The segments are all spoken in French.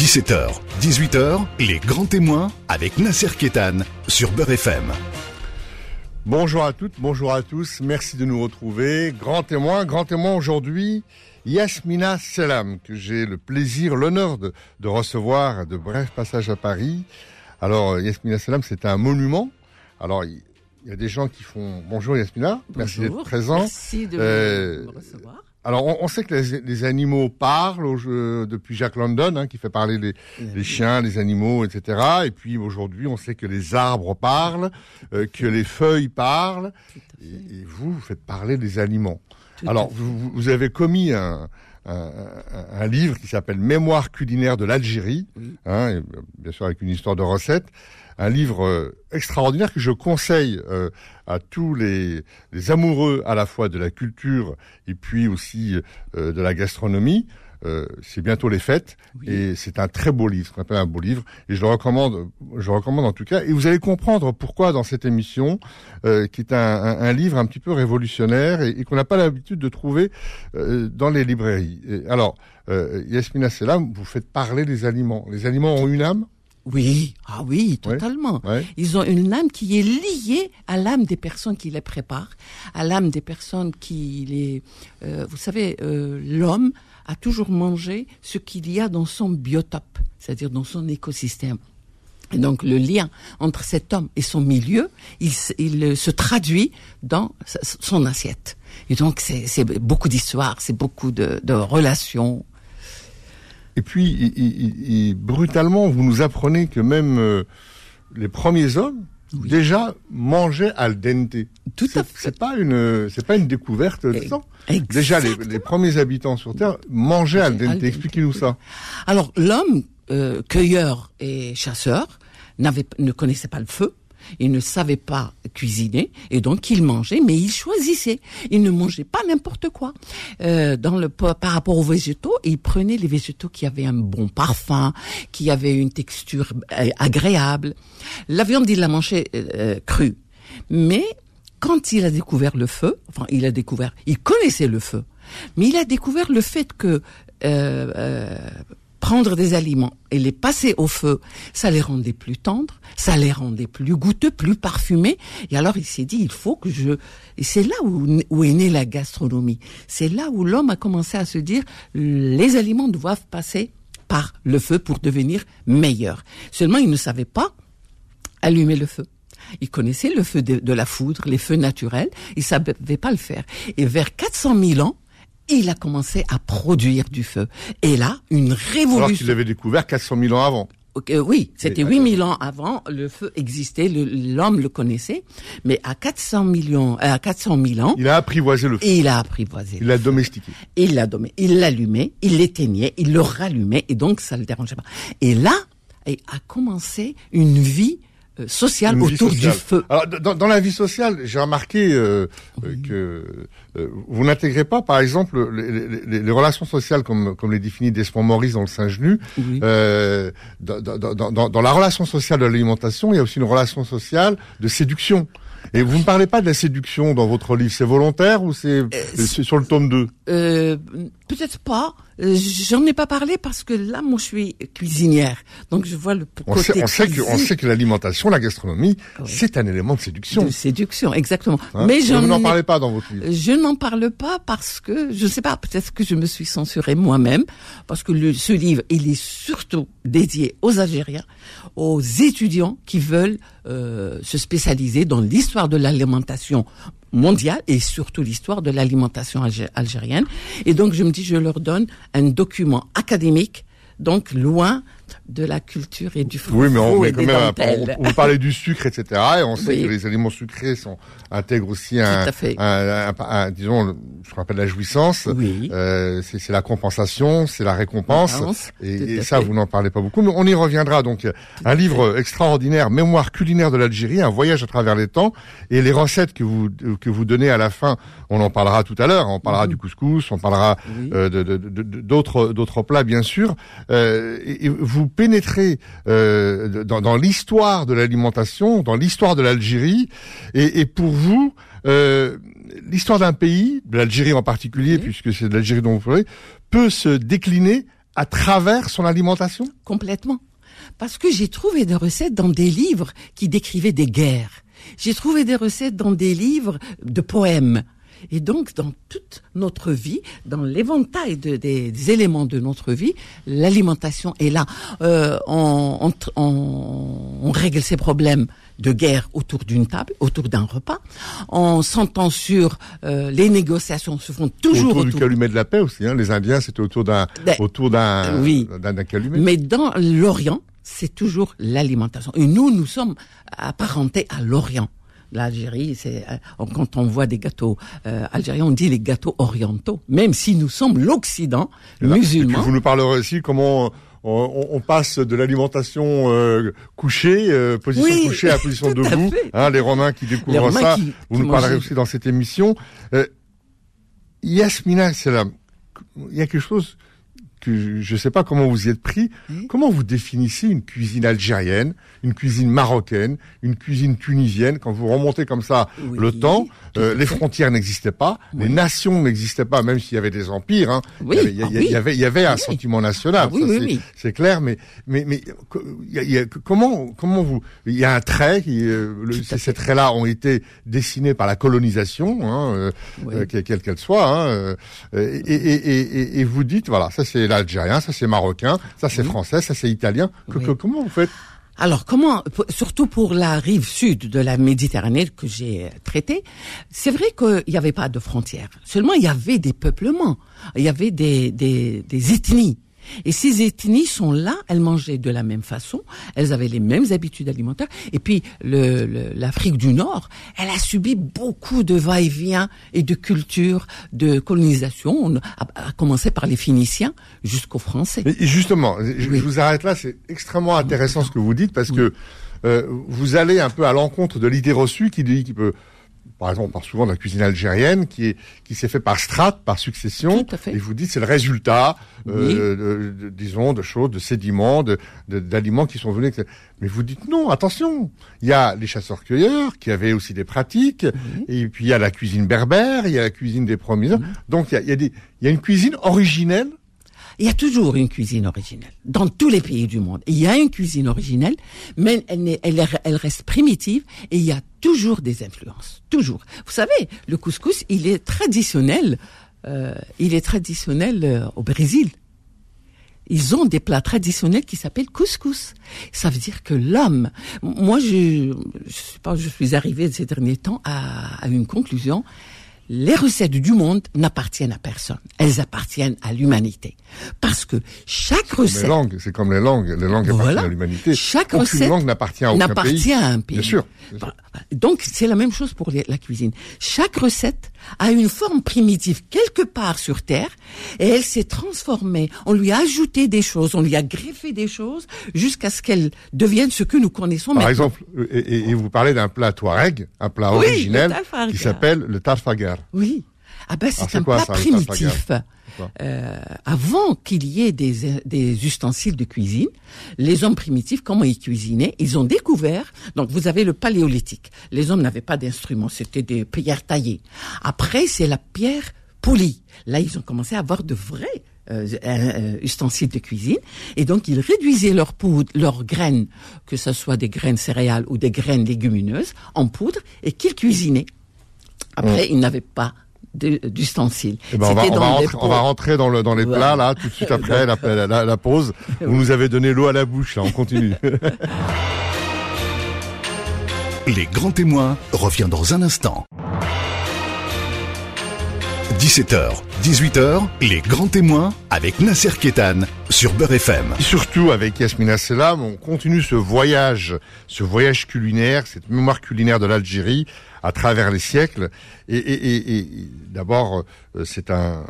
17h, 18h, les grands témoins avec Nasser Kétan sur Beurre FM. Bonjour à toutes, bonjour à tous, merci de nous retrouver. Grand témoin, grand témoin aujourd'hui, Yasmina Selam, que j'ai le plaisir, l'honneur de, de recevoir de bref passage à Paris. Alors, Yasmina Selam, c'est un monument. Alors, il y a des gens qui font bonjour Yasmina, merci d'être présent. Merci de euh, me recevoir. Alors, on, sait que les, animaux parlent depuis Jack London, hein, qui fait parler les, les, chiens, les animaux, etc. Et puis aujourd'hui, on sait que les arbres parlent, euh, que les feuilles parlent, et, vous, vous faites parler des aliments. Alors, vous, vous, avez commis un, un, un, livre qui s'appelle Mémoire culinaire de l'Algérie, hein, bien sûr avec une histoire de recettes un livre euh, extraordinaire que je conseille euh, à tous les, les, amoureux à la fois de la culture et puis aussi euh, de la gastronomie. c'est bientôt les fêtes et c'est un très beau livre, qu'on appelle un beau livre et je le recommande, je le recommande en tout cas. Et vous allez comprendre pourquoi dans cette émission, qui est un, un, livre un petit peu révolutionnaire et, qu'on n'a pas l'habitude de trouver dans les librairies. alors, Yasmina Selam, vous faites parler des aliments. Les aliments ont une âme? Oui, ah oui, totalement. Ils ont une âme qui est liée à l'âme des personnes qui les préparent, à l'âme des personnes qui les... Euh, vous savez, euh, l'homme a toujours mangé ce qu'il y a dans son biotope, c'est-à-dire dans son écosystème. Et donc le lien entre cet homme et son milieu, il, il se traduit dans son assiette. Et donc c'est beaucoup d'histoires, c'est beaucoup de, de relations, et puis, brutalement, vous nous apprenez que même euh, les premiers hommes déjà mangeaient al dente. Tout à fait. C'est pas une, c'est pas une découverte de ça. Déjà, les, premiers habitants sur Terre mangeaient al dente. Expliquez-nous ça. Alors, l'homme euh, cueilleur et chasseur n'avait, ne connaissait pas le feu. Il ne savait pas cuisiner et donc il mangeait, mais il choisissait. Il ne mangeait pas n'importe quoi. Euh, dans le par rapport aux végétaux, il prenait les végétaux qui avaient un bon parfum, qui avaient une texture euh, agréable. La viande, il la mangeait euh, crue, mais quand il a découvert le feu, enfin il a découvert, il connaissait le feu, mais il a découvert le fait que euh, euh, prendre des aliments et les passer au feu, ça les rendait plus tendres, ça les rendait plus goûteux, plus parfumés. Et alors il s'est dit, il faut que je... Et c'est là où, est née la gastronomie. C'est là où l'homme a commencé à se dire, les aliments doivent passer par le feu pour devenir meilleurs. Seulement, il ne savait pas allumer le feu. Il connaissait le feu de, de la foudre, les feux naturels, il savait pas le faire. Et vers 400 000 ans, il a commencé à produire du feu. Et là, une révolution. Alors qu'il l'avait découvert 400 000 ans avant. oui, c'était 8000 ans avant, le feu existait, l'homme le, connaissait, mais à 400 millions, euh, à 400 000 ans, il a apprivoisé le feu. Il a apprivoisé. Il l'a domestiqué. Il l'a il l'allumait, il l'éteignait, il le rallumait, et donc ça le dérangeait pas. Et là, a commencé une vie euh, sociale autour du feu. Alors, dans, dans, la vie sociale, j'ai remarqué euh, euh que euh, vous n'intégrez pas, par exemple, les, les, les, relations sociales comme, comme les définit Desmond Maurice dans le Singe-Nu. Euh, dans, dans, dans, la relation sociale de l'alimentation, il y a aussi une relation sociale de séduction. Et vous ne parlez pas de la séduction dans votre livre, c'est volontaire ou c'est sur le tome 2 euh, Peut-être pas. Euh, j'en ai pas parlé parce que là, moi, je suis cuisinière, donc je vois le on sait, on sait que on sait que l'alimentation, la gastronomie, c'est un élément de séduction. De séduction, exactement. Hein Mais je n'en parlez pas dans votre livre. Je n'en parle pas parce que je sais pas. Peut-être que je me suis censurée moi-même parce que le, ce livre, il est surtout dédié aux Algériens, aux étudiants qui veulent euh, se spécialiser dans l'histoire de l'alimentation mondiale et surtout l'histoire de l'alimentation algérienne. Et donc, je me dis, je leur donne un document académique, donc loin de la culture et du fruit. Oui, mais on, quand même, on, parlait du sucre, etc. Et on sait que les aliments sucrés sont, intègrent aussi un, un, un, disons, ce qu'on appelle la jouissance. Oui. Euh, c'est la compensation, c'est la récompense. et, ça, vous n'en parlez pas beaucoup, mais on y reviendra. Donc, un livre extraordinaire, Mémoire culinaire de l'Algérie, un voyage à travers les temps, et les recettes que vous que vous donnez à la fin, on en parlera tout à l'heure. On parlera du couscous, on parlera euh, de d'autres d'autres plats, bien sûr. Euh, et vous pénétrer euh, dans, dans l'histoire de l'alimentation, dans l'histoire de l'Algérie, et, et, pour vous, euh, l'histoire d'un pays, de l'Algérie en particulier, puisque c'est de l'Algérie dont vous parlez, peut se décliner à travers son alimentation? Complètement. Parce que j'ai trouvé des recettes dans des livres qui décrivaient des guerres. J'ai trouvé des recettes dans des livres de poèmes. Et donc, dans toute notre vie, dans l'éventail de, des, des éléments de notre vie, l'alimentation est là. Euh, on, on, on, on règle ses problèmes de guerre autour d'une table, autour d'un repas. On s'entend sur euh, les négociations se font toujours autour, autour, du calumet de la paix aussi. Hein. Les Indiens, c'était autour d'un Ben, autour d'un oui. d'un calumet. Mais dans l'Orient, c'est toujours l'alimentation. Et nous, nous sommes apparentés à l'Orient. L'Algérie, c'est euh, quand on voit des gâteaux euh, algériens, on dit les gâteaux orientaux, même si nous sommes l'Occident Et musulman. puis vous nous parlerez aussi comment on, on passe de l'alimentation euh, couchée, euh, position Oui, couchée à position à debout. Hein, les Romains qui découvrent Romains ça. qui- vous qui nous parlerez aussi dans cette émission. Euh, Yasmina Selam, il y a quelque chose que je ne sais pas comment vous y êtes pris. Comment vous définissez une cuisine algérienne, une cuisine marocaine, une cuisine tunisienne quand vous remontez comme ça Oui, le temps euh, Les frontières n'existaient pas, les nations n'existaient pas, même s'il y avait des empires. Hein. Oui, il, y avait, il y a- ah il y avait, il y avait un sentiment national. Ah oui, ça, oui, c'est, clair, mais mais mais il y a- il y a- comment comment vous Il y a un trait. Qui, euh, le- ces, traits-là ont été dessinés par la colonisation, hein, euh, euh, quelle quelle soit. Hein, euh, et, et, et, et vous dites voilà, ça c'est l'algérien, ça c'est marocain, ça c'est français, ça c'est italien. Que- Oui. que- comment vous faites Alors comment, surtout pour la rive sud de la Méditerranée que j'ai euh, traitée, c'est vrai qu'il n'y avait pas de frontières. Seulement, il y avait des peuplements, il y avait des, des, des ethnies. Et ces ethnies sont là, elles mangeaient de la même façon, elles avaient les mêmes habitudes alimentaires. Et puis le- le- l'Afrique du Nord, elle a subi beaucoup de va-et-vient et de culture, de colonisation, à commencer par les Phéniciens jusqu'aux Français. Mais justement, je, Oui. je vous arrête là, c'est extrêmement intéressant ce que vous dites parce que euh, vous allez un peu à l'encontre de l'idée reçue qui dit qui peut par exemple, on parle souvent de la cuisine algérienne qui est qui s'est fait par strate, par succession. Tout à fait. Et vous dites c'est le résultat, euh, de- de- disons, de choses, de sédiments, de d'aliments qui sont venus. Mais vous dites non, attention. Il y a les chasseurs-cueilleurs qui avaient aussi des pratiques, et puis il y a la cuisine berbère, il y a la cuisine des premiers. Donc il y a, il y a des, il y a une cuisine originelle Il y a toujours une cuisine originelle dans tous les pays du monde. Il y a une cuisine originelle, mais elle, reste primitive et il y a toujours des influences. Toujours. Vous savez, le couscous, il est traditionnel. euh, il est traditionnel euh, au Brésil. Ils ont des plats traditionnels qui s'appellent couscous. Ça veut dire que l'homme, moi je, je sais pas, je suis arrivé ces derniers temps à une conclusion. Les recettes du monde n'appartiennent à personne. Elles appartiennent à l'humanité. Parce que chaque recette langues, c'est comme les langues. Les langues appartiennent Voilà. à l'humanité. Chaque Aucune recette langue n'appartient à aucun n'appartient pays. à un pays. Bien sûr. bien sûr. Voilà. Donc c'est la même chose pour les- la cuisine. Chaque recette a une forme primitive quelque part sur terre et elle s'est transformée. On lui a ajouté des choses, on lui a greffé des choses jusqu'à ce qu'elle devienne ce que nous connaissons Par maintenant. exemple, et, vous parlez d'un plat touareg, un plat Oui, originel qui s'appelle le tarfagar. Oui. Ah ben c'est un quoi, plat ça, primitif. Euh, avant qu'il y ait des, des ustensiles de cuisine, les hommes primitifs, comment ils cuisinaient Ils ont découvert. Donc vous avez le paléolithique. Les hommes n'avaient pas d'instruments, c'était des pierres taillées. Après, c'est la pierre polie. Là, ils ont commencé à avoir de vrais euh, euh, ustensiles de cuisine. Et donc, ils réduisaient leur poudre, leurs graines, que ce soit des graines céréales ou des graines légumineuses, en poudre, et qu'ils cuisinaient. Après, ils n'avaient pas d'ustensiles. Eh ben, on, va, C'était on, va rentrer, on va pots. rentrer dans, le, dans les Voilà. plats, là, tout de suite après la, la, la- la pause. Vous nous avez donné l'eau à la bouche, là, on continue. Les grands témoins revient dans un instant. 17h, 18h, les grands témoins avec Nasser Kétan sur Beurre FM. Surtout, avec Yasmina Selam, on continue ce voyage, ce voyage culinaire, cette mémoire culinaire de l'Algérie à travers les siècles. Et, et, et, et d'abord, euh, c'est un,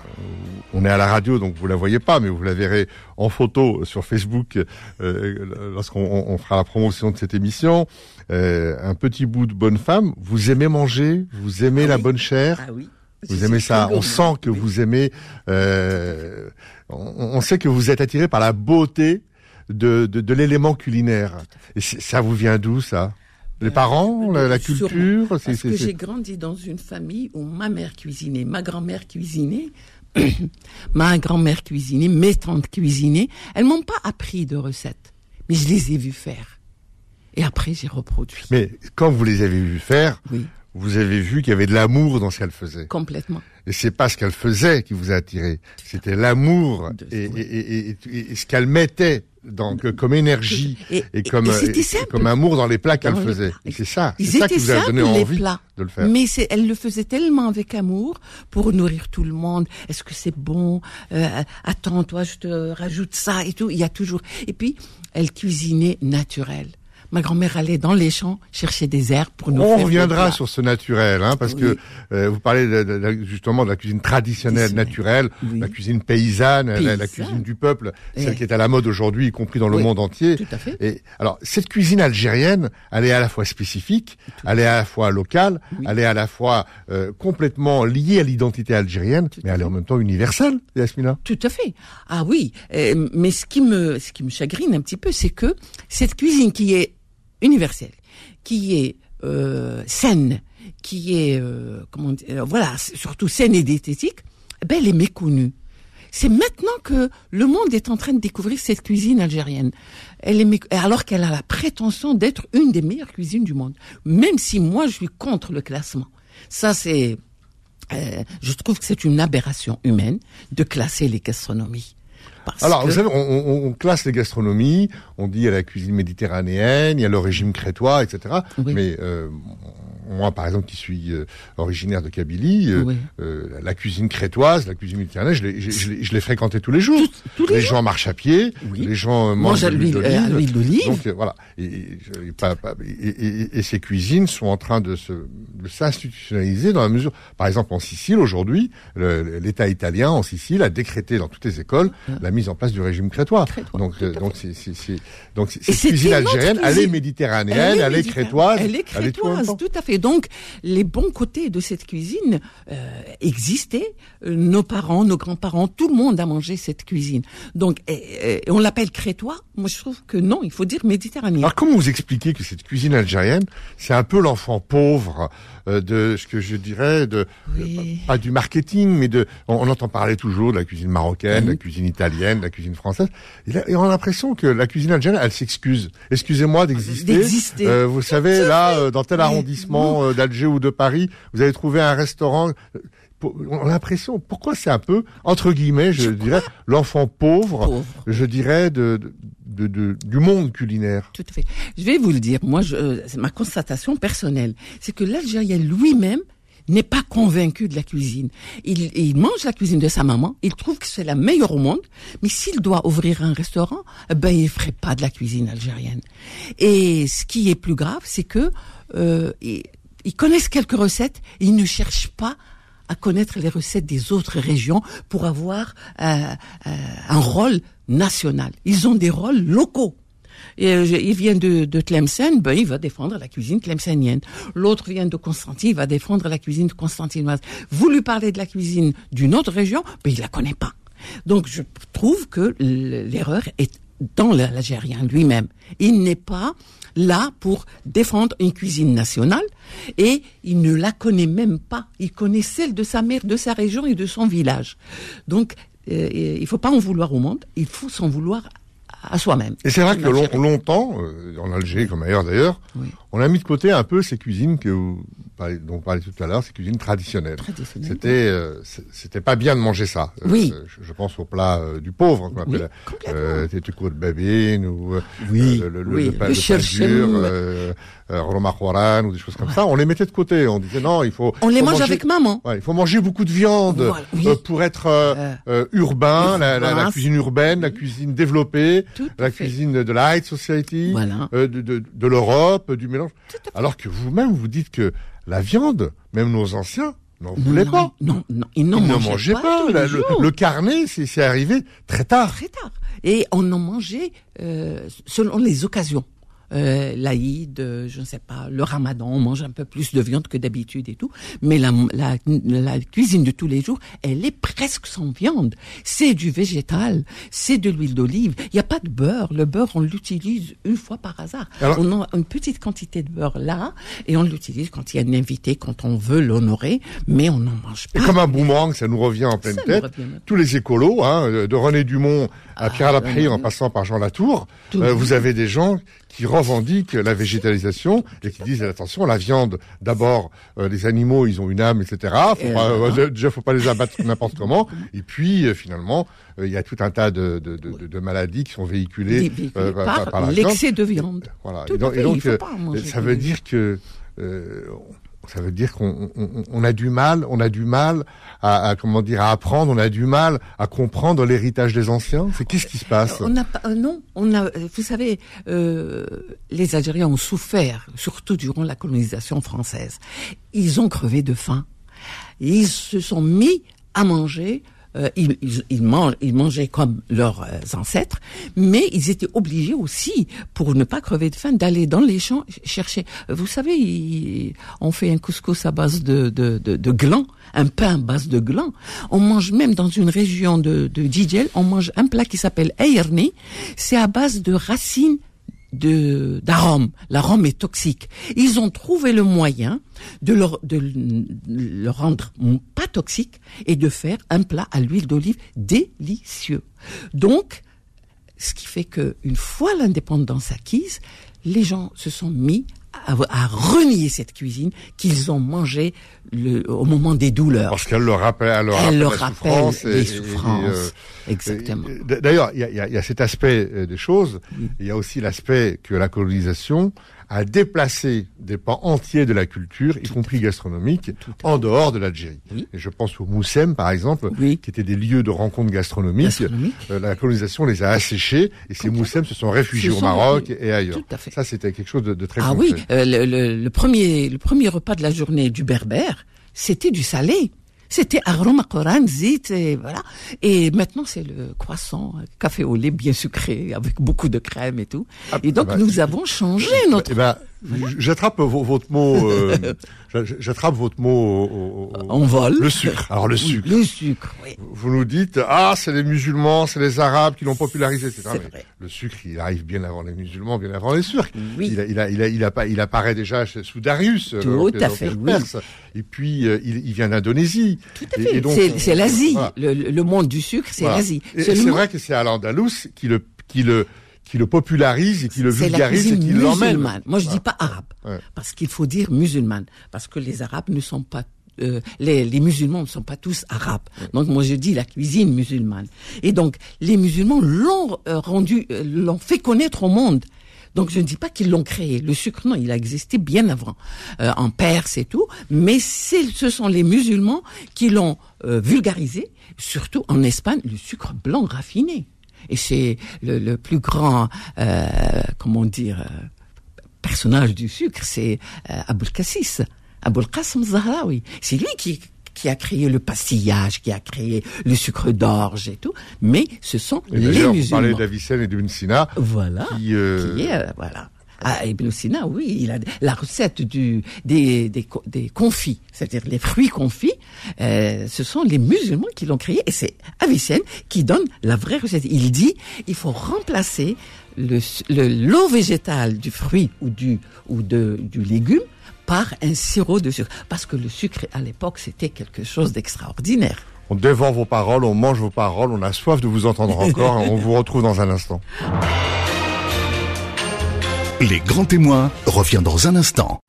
on est à la radio, donc vous la voyez pas, mais vous la verrez en photo sur Facebook euh, lorsqu'on on- on fera la promotion de cette émission. Euh, un petit bout de bonne femme. Vous aimez manger, vous aimez Ah la oui. bonne chair? Ah oui. Vous aimez ça, on sent que Oui. vous aimez. euh, on, on sait que vous êtes attiré par la beauté de, de, de l'élément culinaire. Et ça vous vient d'où ça? Les parents, la, Euh, culture c'est- Parce c'est- que c'est- j'ai grandi dans une famille où ma mère cuisinait, ma grand-mère cuisinait ma grand-mère cuisinait, mes tantes cuisinaient. Elles m'ont pas appris de recettes, mais je les ai vues faire. Et après, j'ai reproduit. Mais quand vous les avez vues faire, Oui, vous avez vu qu'il y avait de l'amour dans ce qu'elle faisait. complètement. Et c'est pas ce qu'elle faisait qui vous a attiré, c'était l'amour et, oui. et- et- et- et ce qu'elle mettait que- comme énergie Et- comme, comme amour dans les plats qu'elle faisait. c'est ça, c'est ça qui vous a donné envie plats. de le faire. Mais elle le faisait tellement avec amour pour nourrir tout le monde. Est-ce que c'est bon? Euh, Attends, toi, je te rajoute ça et tout. Il y a toujours. Et puis, elle cuisinait naturel. Ma grand-mère allait dans les champs chercher des herbes pour nous On faire reviendra sur ce naturel, hein, parce Oui. que euh, vous parlez de- de- de- justement de la cuisine traditionnelle, naturelle, Oui. la cuisine paysanne, la- cuisine du peuple, celle qui est à la mode aujourd'hui, y compris dans le Oui, monde entier. tout à fait. Et alors, cette cuisine algérienne, elle est à la fois spécifique, elle est à la fois locale, elle est à la fois euh, complètement liée à l'identité algérienne, Tout mais elle est en même temps universelle, Yasmina. Tout à fait. Ah oui, euh, mais ce qui me ce qui me chagrine un petit peu, c'est que cette cuisine qui est universelle, qui est euh, saine, qui est euh, comment euh, voilà, surtout saine et diététique, eh ben elle est méconnue. C'est maintenant que le monde est en train de découvrir cette cuisine algérienne. Elle est alors qu'elle a la prétention d'être une des meilleures cuisines du monde. Même si moi je suis contre le classement. Ça c'est euh, je trouve que c'est une aberration humaine de classer les gastronomies. Parce Alors, que- vous savez, on, on- on classe les gastronomies, on dit il y a la cuisine méditerranéenne, il y a le régime crétois, etc. Oui. Mais euh, moi, par exemple, qui suis euh, originaire de Kabylie, euh, Oui. euh, la cuisine crétoise, la cuisine méditerranéenne, je l'ai- je je l'ai je l'ai fréquentée tous les jours. tous les les gens marchent à pied, Oui. les gens euh, Mange mangent à l'huile euh, à d'olive. l'huile d'olive. Donc voilà. Et, et, je- pas- pas- et- et- ces cuisines sont en train de se de s'institutionnaliser dans la mesure, par exemple en Sicile aujourd'hui, l'État italien en Sicile a décrété dans toutes les écoles la mise en place du régime crétois. Crétois, Donc tout donc c'est donc cette cuisine algérienne, elle est méditerranéenne, elle est, crétoise, Elle est tout crétoise, tout à fait. Donc, les bons côtés de cette cuisine euh, existaient. Euh, nos parents, nos grands-parents, tout le monde a mangé cette cuisine. Donc, et- et on l'appelle crétois. Moi, je trouve que non, il faut dire méditerranéen. Alors comment vous expliquez que cette cuisine algérienne, c'est un peu l'enfant pauvre euh, de ce que je dirais de Oui. euh, pas du marketing, mais de on, on entend parler toujours de la cuisine marocaine, de la cuisine italienne, de la cuisine française. Et, là, et on a l'impression que la cuisine algérienne, elle s'excuse. Excusez-moi d'exister. D'exister. Euh, vous savez là, euh, dans tel arrondissement euh, d'Alger ou de Paris, vous avez trouvé un restaurant. On a l'impression, pourquoi c'est un peu, entre guillemets, je dirais, l'enfant pauvre, Pauvre. je dirais, de, de, de- du monde culinaire. Tout à fait. Je vais vous le dire. Moi, je, euh, c'est ma constatation personnelle, c'est que l'Algérien lui-même n'est pas convaincu de la cuisine. Il, il mange la cuisine de sa maman, il trouve que c'est la meilleure au monde, mais s'il doit ouvrir un restaurant, eh ben il ferait pas de la cuisine algérienne. Et ce qui est plus grave, c'est que euh, ils, connaissent quelques recettes, ils ne cherchent pas à connaître les recettes des autres régions pour avoir euh, euh, un rôle national. Ils ont des rôles locaux. Euh, il vient de, Tlemcen, ben, il va défendre la cuisine tlemcenienne. L'autre vient de Constantine, il va défendre la cuisine constantinoise. Vous lui parlez de la cuisine d'une autre région, ben, il la connaît pas. Donc, je trouve que l'erreur est dans l'Algérien lui-même. Il n'est pas là pour défendre une cuisine nationale et il ne la connaît même pas. Il connaît celle de sa mère, de sa région et de son village. Donc, euh, il faut pas en vouloir au monde, il faut s'en vouloir à soi-même. Et c'est vrai que long- longtemps, euh, en Algérie comme ailleurs d'ailleurs, Oui. on a mis de côté un peu ces cuisines que vous dont vous parlez tout à l'heure, ces cuisines traditionnelles. Traditionnelles. C'était, euh, c'est- c'était pas bien de manger ça. Euh, Oui. euh, je, je pense au plat euh, du pauvre qu'on Oui, appelle complètement. euh, tétuko de babine ou Oui, le, le, oui, le pain, le pain ou des choses comme ça. On les mettait de côté. On disait non, il faut. On les faut mange manger- avec maman. Ouais, il faut manger beaucoup de viande Voilà, oui. euh, pour être urbain, la, la- la urbain, cuisine urbaine, la cuisine développée, Tout la fait. cuisine de la high society, Voilà. euh, de, de, de l'Europe, du mélange. Alors que vous-même, vous dites que la viande, même nos anciens, n'en voulaient non, pas. Non, non, ils n'en mangeaient, mangeaient pas. tous La- les le, jours. le carnet, c'est c'est arrivé très tard. très tard. Et on en mangeait euh, selon les occasions. Euh, l'Aïd, euh, je ne sais pas, le Ramadan, on mange un peu plus de viande que d'habitude et tout. Mais la, la, la, cuisine de tous les jours, elle est presque sans viande. C'est du végétal, c'est de l'huile d'olive. Il n'y a pas de beurre. Le beurre, on l'utilise une fois par hasard. on a une petite quantité de beurre là, et on l'utilise quand il y a un invité, quand on veut l'honorer, mais on n'en mange pas. Et comme un boomerang, ça nous revient en pleine tête. Tous les écolos, hein, de René Dumont à ah, Pierre Laprie, en passant par Jean Latour, euh, vous avez des gens qui revendiquent la végétalisation et qui disent attention, la viande, d'abord, euh, les animaux, ils ont une âme, etc. Faut pas, euh, déjà, faut pas les abattre n'importe comment. Et puis, euh, finalement, il y a tout un tas de, de, de, de maladies qui sont véhiculées, par, par l'excès de viande. Voilà. et donc, et donc ça veut dire que ça veut dire qu'on on, a du mal, on a du mal à, comment dire à apprendre, on a du mal à comprendre l'héritage des anciens. C'est qu'est-ce qui se passe? On a euh, non, on a. Vous savez, euh, les Algériens ont souffert, surtout durant la colonisation française. Ils ont crevé de faim. Ils se sont mis à manger euh, ils, ils, ils, ils, mangeaient comme leurs euh, ancêtres, mais ils étaient obligés aussi, pour ne pas crever de faim, d'aller dans les champs chercher. Vous savez, on fait un couscous à base de, de, de, de gland, un pain à base de gland. On mange même dans une région de, de on mange un plat qui s'appelle ayerni. C'est à base de racines d'arôme. L'arôme est toxique. Ils ont trouvé le moyen de le, de le rendre pas toxique et de faire un plat à l'huile d'olive délicieux. Donc, ce qui fait que une fois l'indépendance acquise, les gens se sont mis à, renier cette cuisine qu'ils ont mangée le, au moment des douleurs. Parce qu'elle leur rappelle, elle leur rappelle, les souffrances. Euh, Exactement. D'ailleurs, il y a, y a, cet aspect euh, des choses. Il y a aussi l'aspect que la colonisation à déplacer des pans entiers de la culture, y compris gastronomique, en dehors de l'Algérie. Et je pense aux Moussem, par exemple, qui étaient des lieux de rencontres gastronomiques. Euh, la colonisation les a asséchés et ces Moussem se sont réfugiés au Maroc et ailleurs. Ça, c'était quelque chose de, de très Ah oui, euh, le, le, premier, le premier repas de la journée du berbère, c'était du salé. C'était Coran, zit, et voilà. Et maintenant, c'est le croissant, café au lait bien sucré, avec beaucoup de crème et tout. Ah, et donc, bah, nous avons changé notre... Eh ben, J'attrape votre mot. Euh, J'attrape votre mot. en vol. Le sucre. Alors le sucre. Le sucre. Oui. Vous nous dites ah c'est les musulmans, c'est les arabes qui l'ont popularisé, etc. le sucre, il arrive bien avant les musulmans, bien avant les turcs. Oui. Il, a, il, a, il, a, il, a, il apparaît déjà sous Darius. Euh, Tout à fait. Oui. Et puis euh, il, vient d'Indonésie. Tout à fait. C'est l'Asie. Le, le, monde du sucre, c'est l'Asie. C'est vrai que c'est à l'Andalous qui le qui le qui le popularise et qui le vulgarise et qui l'emmène. Moi, je dis pas arabe, parce qu'il faut dire musulmane, parce que les Arabes ne sont pas euh, les, les, musulmans ne sont pas tous arabes. Donc moi je dis la cuisine musulmane. Et donc les musulmans l'ont euh, rendu, euh, l'ont fait connaître au monde. Donc je ne dis pas qu'ils l'ont créé. Le sucre, non, il a existé bien avant, en Perse et tout. Mais ce sont les musulmans qui l'ont vulgarisé, surtout en Espagne, le sucre blanc raffiné et c'est le, le, plus grand, euh, comment dire, euh, personnage du sucre, c'est euh, Aboul Aboul Qasim Zahraoui. C'est lui qui qui a créé le pastillage, qui a créé le sucre d'orge et tout, mais ce sont les musulmans. Vous parlez d'Avicenne et de Sina. Voilà. Qui, euh... qui est, voilà. Ah, Ibn Sina, oui, il a la recette du, des, des, des confits, c'est-à-dire les fruits confits. Euh, ce sont les musulmans qui l'ont créé et c'est Avicenne qui donne la vraie recette. Il dit, il faut remplacer le l'eau végétale du fruit ou du ou de du légume par un sirop de sucre, parce que le sucre à l'époque c'était quelque chose d'extraordinaire. On dévore vos paroles, on mange vos paroles, on a soif de vous entendre encore. on vous retrouve dans un instant. Les grands témoins revient dans un instant.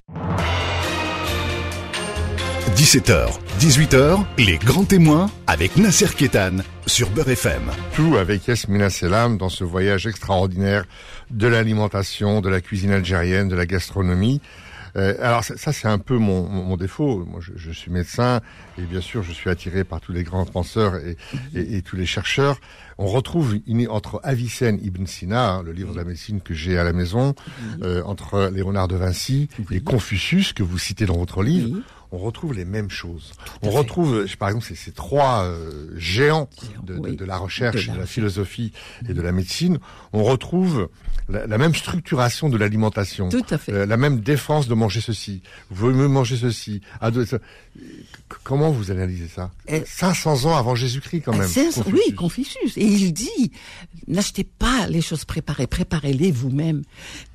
17h, 18h, les grands témoins avec Nasser Kétan sur Beurre FM. Tout avec Yasmina Selam dans ce voyage extraordinaire de l'alimentation, de la cuisine algérienne, de la gastronomie. Euh, alors ça, c'est un peu mon, mon, défaut. Moi, je, je, suis médecin et bien sûr, je suis attiré par tous les grands penseurs et, et, et tous les chercheurs. On retrouve une, entre Avicenne Ibn Sina, hein, le livre de la médecine que j'ai à la maison, euh, entre Léonard de Vinci et Confucius que vous citez dans votre livre on retrouve les mêmes choses. On retrouve, par exemple, ces, ces trois euh, géants de, de, de, la recherche, de la, philosophie et de la médecine. On retrouve la, la même structuration de l'alimentation, Tout à fait. euh, la même défense de manger ceci. Vous voulez manger ceci. Ah. Comment vous analysez ça? Euh, 500 ans avant Jésus-Christ, quand même. Un- Confucius. oui, Confucius. Et il dit, n'achetez pas les choses préparées, préparez-les vous-même.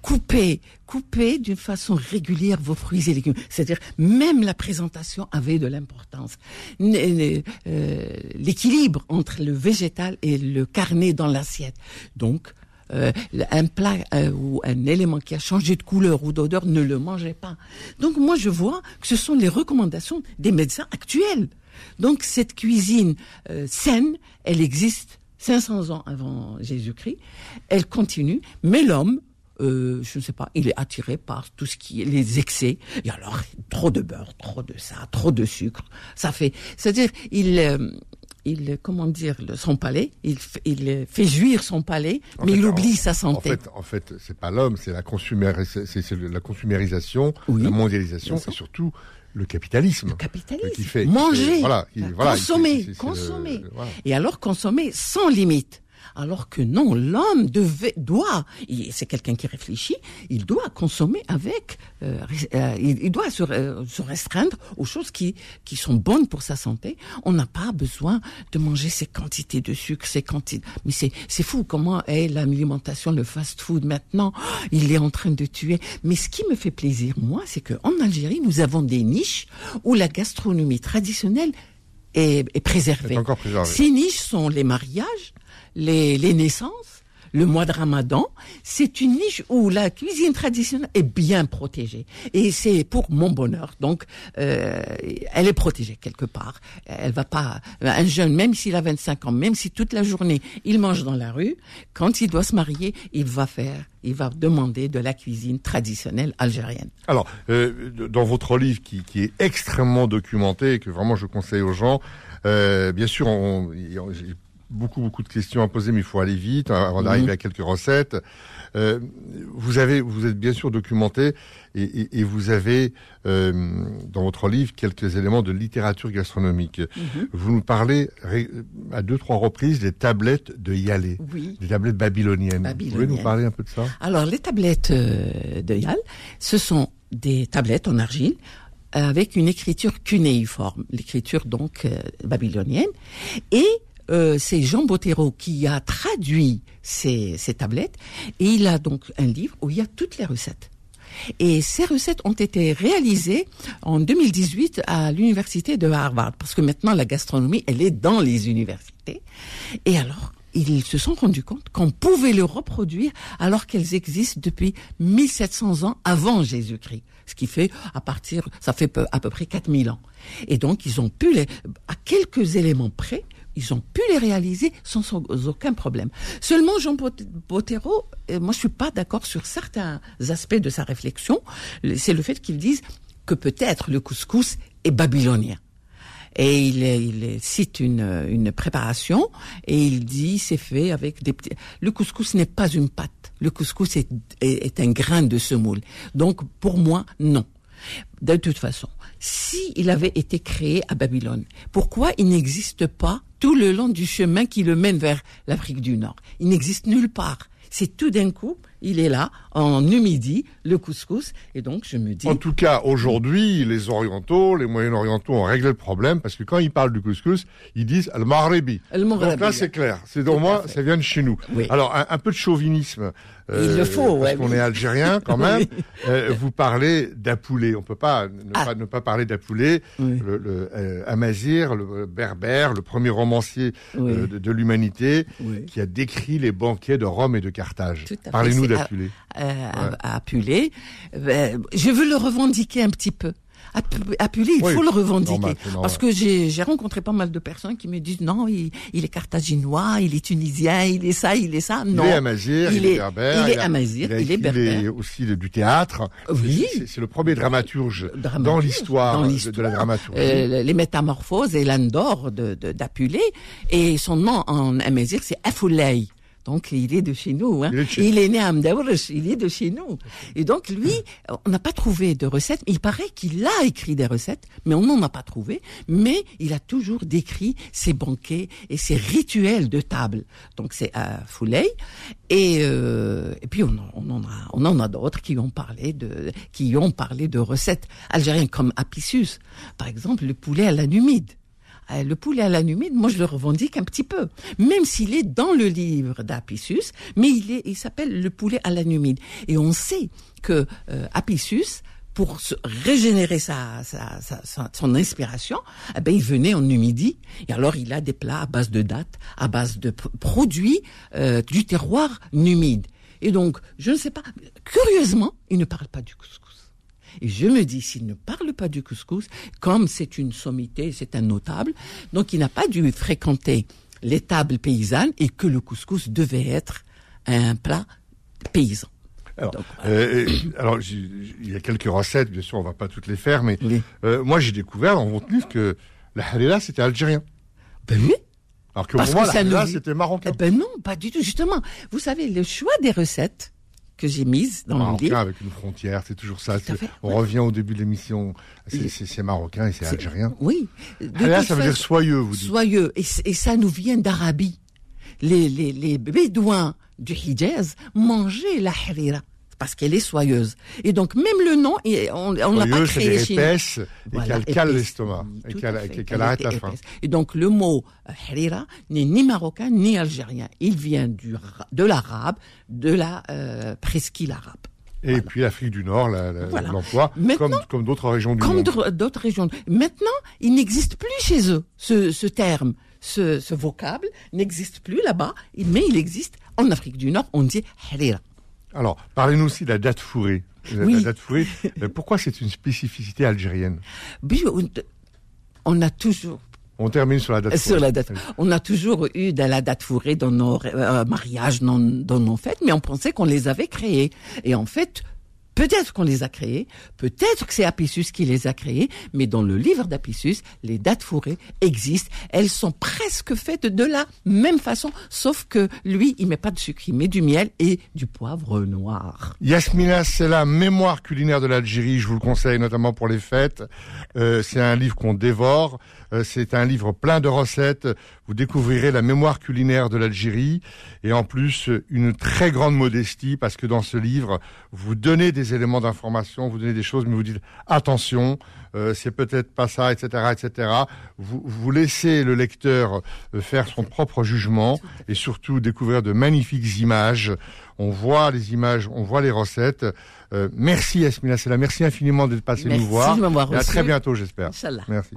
Coupez, coupez d'une façon régulière vos fruits et légumes. C'est-à-dire, même la présentation avait de l'importance. N- euh, L'équilibre entre le végétal et le carné dans l'assiette. Donc, euh, un plat euh, ou un élément qui a changé de couleur ou d'odeur, ne le mangez pas. Donc moi je vois que ce sont les recommandations des médecins actuels. Donc cette cuisine euh, saine, elle existe 500 ans avant Jésus-Christ, elle continue, mais l'homme, euh, je ne sais pas, il est attiré par tout ce qui est les excès. Et alors, trop de beurre, trop de ça, trop de sucre, ça fait. C'est-à-dire, il, euh, il, comment dire, son palais, il, il fait jouir son palais, En mais fait, il oublie en- sa En santé. fait, en fait, c'est pas l'homme, c'est la c'est- la consumérisation, Oui, la mondialisation et surtout le capitalisme. Le capitalisme. Qui fait- qui Manger, fait- voilà, qui- voilà, consommer, consommer. le- voilà. Et alors consommer sans limite. Alors que non, l'homme devait, doit, c'est quelqu'un qui réfléchit, il doit consommer avec, euh, euh, il, il doit se, euh, se restreindre aux choses qui, qui sont bonnes pour sa santé. On n'a pas besoin de manger ces quantités de sucre, ces quantités. Mais c'est, c'est fou comment est l'alimentation, le fast-food maintenant. Il est en train de tuer. Mais ce qui me fait plaisir, moi, c'est que en Algérie, nous avons des niches où la gastronomie traditionnelle est, est préservée. Est encore préservée. Ces niches sont les mariages, les, les naissances, le mois de Ramadan. C'est une niche où la cuisine traditionnelle est bien protégée. Et c'est pour mon bonheur. Donc, euh, elle est protégée quelque part. Elle va pas. Un jeune, même s'il a 25 ans, même si toute la journée il mange dans la rue, quand il doit se marier, il va faire, il va demander de la cuisine traditionnelle algérienne. Alors, euh, dans votre livre qui, qui est extrêmement documenté et que vraiment je conseille aux gens, euh, bien sûr, on, beaucoup beaucoup de questions à poser, mais il faut aller vite hein, avant d'arriver Mhm. à quelques recettes. Euh, vous avez, vous êtes bien sûr documenté et, et- et vous avez euh, dans votre livre quelques éléments de littérature gastronomique. Mhm. Vous nous parlez à deux trois reprises des tablettes de Yalé, Oui. des tablettes babyloniennes. Vous pouvez nous Babyloniennes. parler un peu de ça? Alors, les tablettes euh, de Yal, ce sont des tablettes en argile euh, avec une écriture cunéiforme, l'écriture donc euh, babylonienne. Et euh, c'est Jean Bottero qui a traduit ces, ces tablettes. Et il a donc un livre où il y a toutes les recettes. Et ces recettes ont été réalisées en 2018 à l'université de Harvard, parce que maintenant la gastronomie, elle est dans les universités. Et alors, ils se sont rendus compte qu'on pouvait le reproduire alors qu'elles existent depuis 1700 ans avant Jésus-Christ. Ce qui fait, à partir, ça fait à peu près 4000 ans. Et donc, ils ont pu les, à quelques éléments près, ils ont pu les réaliser sans, aucun problème. Seulement, Jean Bot- Bottero, euh, moi je suis pas d'accord sur certains aspects de sa réflexion. Le- C'est le fait qu'ils disent que peut-être le couscous est babylonien. Et il, cite une, préparation et il dit c'est fait avec des petits. Le couscous n'est pas une pâte. Le couscous est un grain de semoule. Donc pour moi non. De toute façon, si il avait été créé à Babylone, pourquoi il n'existe pas tout le long du chemin qui le mène vers l'Afrique du Nord? Il n'existe nulle part. C'est tout d'un coup, il est là, en Numidie, le couscous, et donc je me dis... En tout cas, aujourd'hui, les Orientaux, les Moyen-Orientaux ont réglé le problème parce que quand ils parlent du couscous, ils disent al maghribi Al Donc là, c'est clair. C'est donc moi, ça vient de chez nous. Oui. Alors, un, un peu de chauvinisme. euh, Il le faut, parce ouais, qu'on oui. est algérien quand même. Oui. Euh, vous parlez d'apoulé. On peut pas ne, Ah. pas ne pas parler d'apoulé. Le, le euh, Amazir, le berbère, le premier romancier de, de l'humanité, qui a décrit les banquets de Rome et de Carthage. Parlez-nous C'est- d'Apulé. euh, à, à Apulé. Euh, je veux le revendiquer un petit peu. Apu- Apulé, il Oui, faut le revendiquer. normal, c'est normal. parce que j'ai rencontré pas mal de personnes qui me disent non, il, il est carthaginois, il est tunisien, il est ça, il est ça. Non. Il est amazir, il, Il est, est- berbère. il est amazir, il est berbère. les- aussi de- du théâtre. Oui. C'est- le premier dramaturge, l'histoire dans de, l'histoire. de la dramaturgie. Euh, les métamorphoses et l'Andor de, de, d'Apulé. Et son nom en amazir, c'est Afoulay. Donc il est de chez nous. Hein. Il est de chez il est né à Mdaouresh, il est de chez nous. Et donc lui, on n'a pas trouvé de recettes. Il paraît qu'il a écrit des recettes, mais on n'en a pas trouvé. Mais il a toujours décrit ses banquets et ses rituels de table. Donc c'est à Fouley. Et, euh, et puis on, en- on en a, on en a d'autres qui ont parlé de, qui ont parlé de recettes algériennes comme Apicius, par exemple le poulet à la numide. Euh, Le poulet à la numide, moi je le revendique un petit peu, même s'il est dans le livre d'Apicius, mais il est, il s'appelle le poulet à la numide. Et on sait que euh, Apicius, pour se régénérer sa, sa, sa- son inspiration, eh ben, il venait en Numidie et alors il a des plats à base de dattes, à base de pr- produits euh, du terroir numide. Et donc, je ne sais pas, curieusement, il ne parle pas du couscous. Et je me dis, s'il ne parle pas du couscous, comme c'est une sommité, c'est un notable, donc il n'a pas dû fréquenter les tables paysannes et que le couscous devait être un plat paysan. Alors, Donc, euh, euh, alors il y a quelques recettes, bien sûr, on va pas toutes les faire, mais Oui. euh, moi j'ai découvert votre livre que la harira c'était algérien. Ben oui. Alors que Parce pour moi que la ça harira nous- c'était marocain. Eh ben non, pas du tout. Justement, vous savez, le choix des recettes que j'ai mises dans le Marocain livre, avec une frontière, c'est toujours ça. Fait, On ouais. revient au début de l'émission, c'est- marocain et c'est algérien. Oui. Harira, toute ça veut dire soyeux, vous dites. soyeux. Et, et ça nous vient d'Arabie. Les, les, les bédouins du Hijaz mangeaient la harira parce qu'elle est soyeuse. Et donc même le nom, on, l'a pas créé chez nous. épaisses et Voilà, qu'elle cale épaisse. l'estomac et qu'elle arrête la faim. épaisse. Et donc le mot euh, harira n'est ni marocain ni algérien. Il vient du, de l'arabe, de la euh, presqu'île arabe. Et puis l'Afrique du Nord, Voilà. l'emploi, comme, comme d'autres régions du Comme monde. d'autres d'autres régions. Maintenant, il n'existe plus chez eux ce, ce terme, ce, ce vocable n'existe plus là-bas, mais il existe en Afrique du Nord. On dit harira. Alors, parlez-nous aussi de la date fourrée. Euh, Oui. La date fourrée, euh, pourquoi c'est une spécificité algérienne on- a toujours On termine sur la date sur la date. On a toujours eu de la date fourrée dans nos euh, mariages, dans, dans nos fêtes, mais on pensait qu'on les avait créés. Et en fait, peut-être qu'on les a créés, peut-être que c'est Apicius qui les a créés, mais dans le livre d'Apicius, les dates fourrées existent. Elles sont presque faites de la même façon, sauf que lui, il met pas de sucre, il met du miel et du poivre noir. Yasmina, c'est la mémoire culinaire de l'Algérie. Je vous le conseille notamment pour les fêtes. Euh, c'est un livre qu'on dévore. Euh, c'est un livre plein de recettes. Vous découvrirez la mémoire culinaire de l'Algérie et en plus une très grande modestie parce que dans ce livre, vous donnez des éléments d'information, vous donnez des choses, mais vous dites attention, euh, c'est peut-être pas ça, etc., etc. Vous, vous laissez le lecteur euh, faire son propre jugement et surtout découvrir de magnifiques images. On voit les images, on voit les recettes. Euh, merci Yasmina Sella, merci infiniment d'être passé Merci nous voir. de m'avoir Et à très bientôt, j'espère. Merci.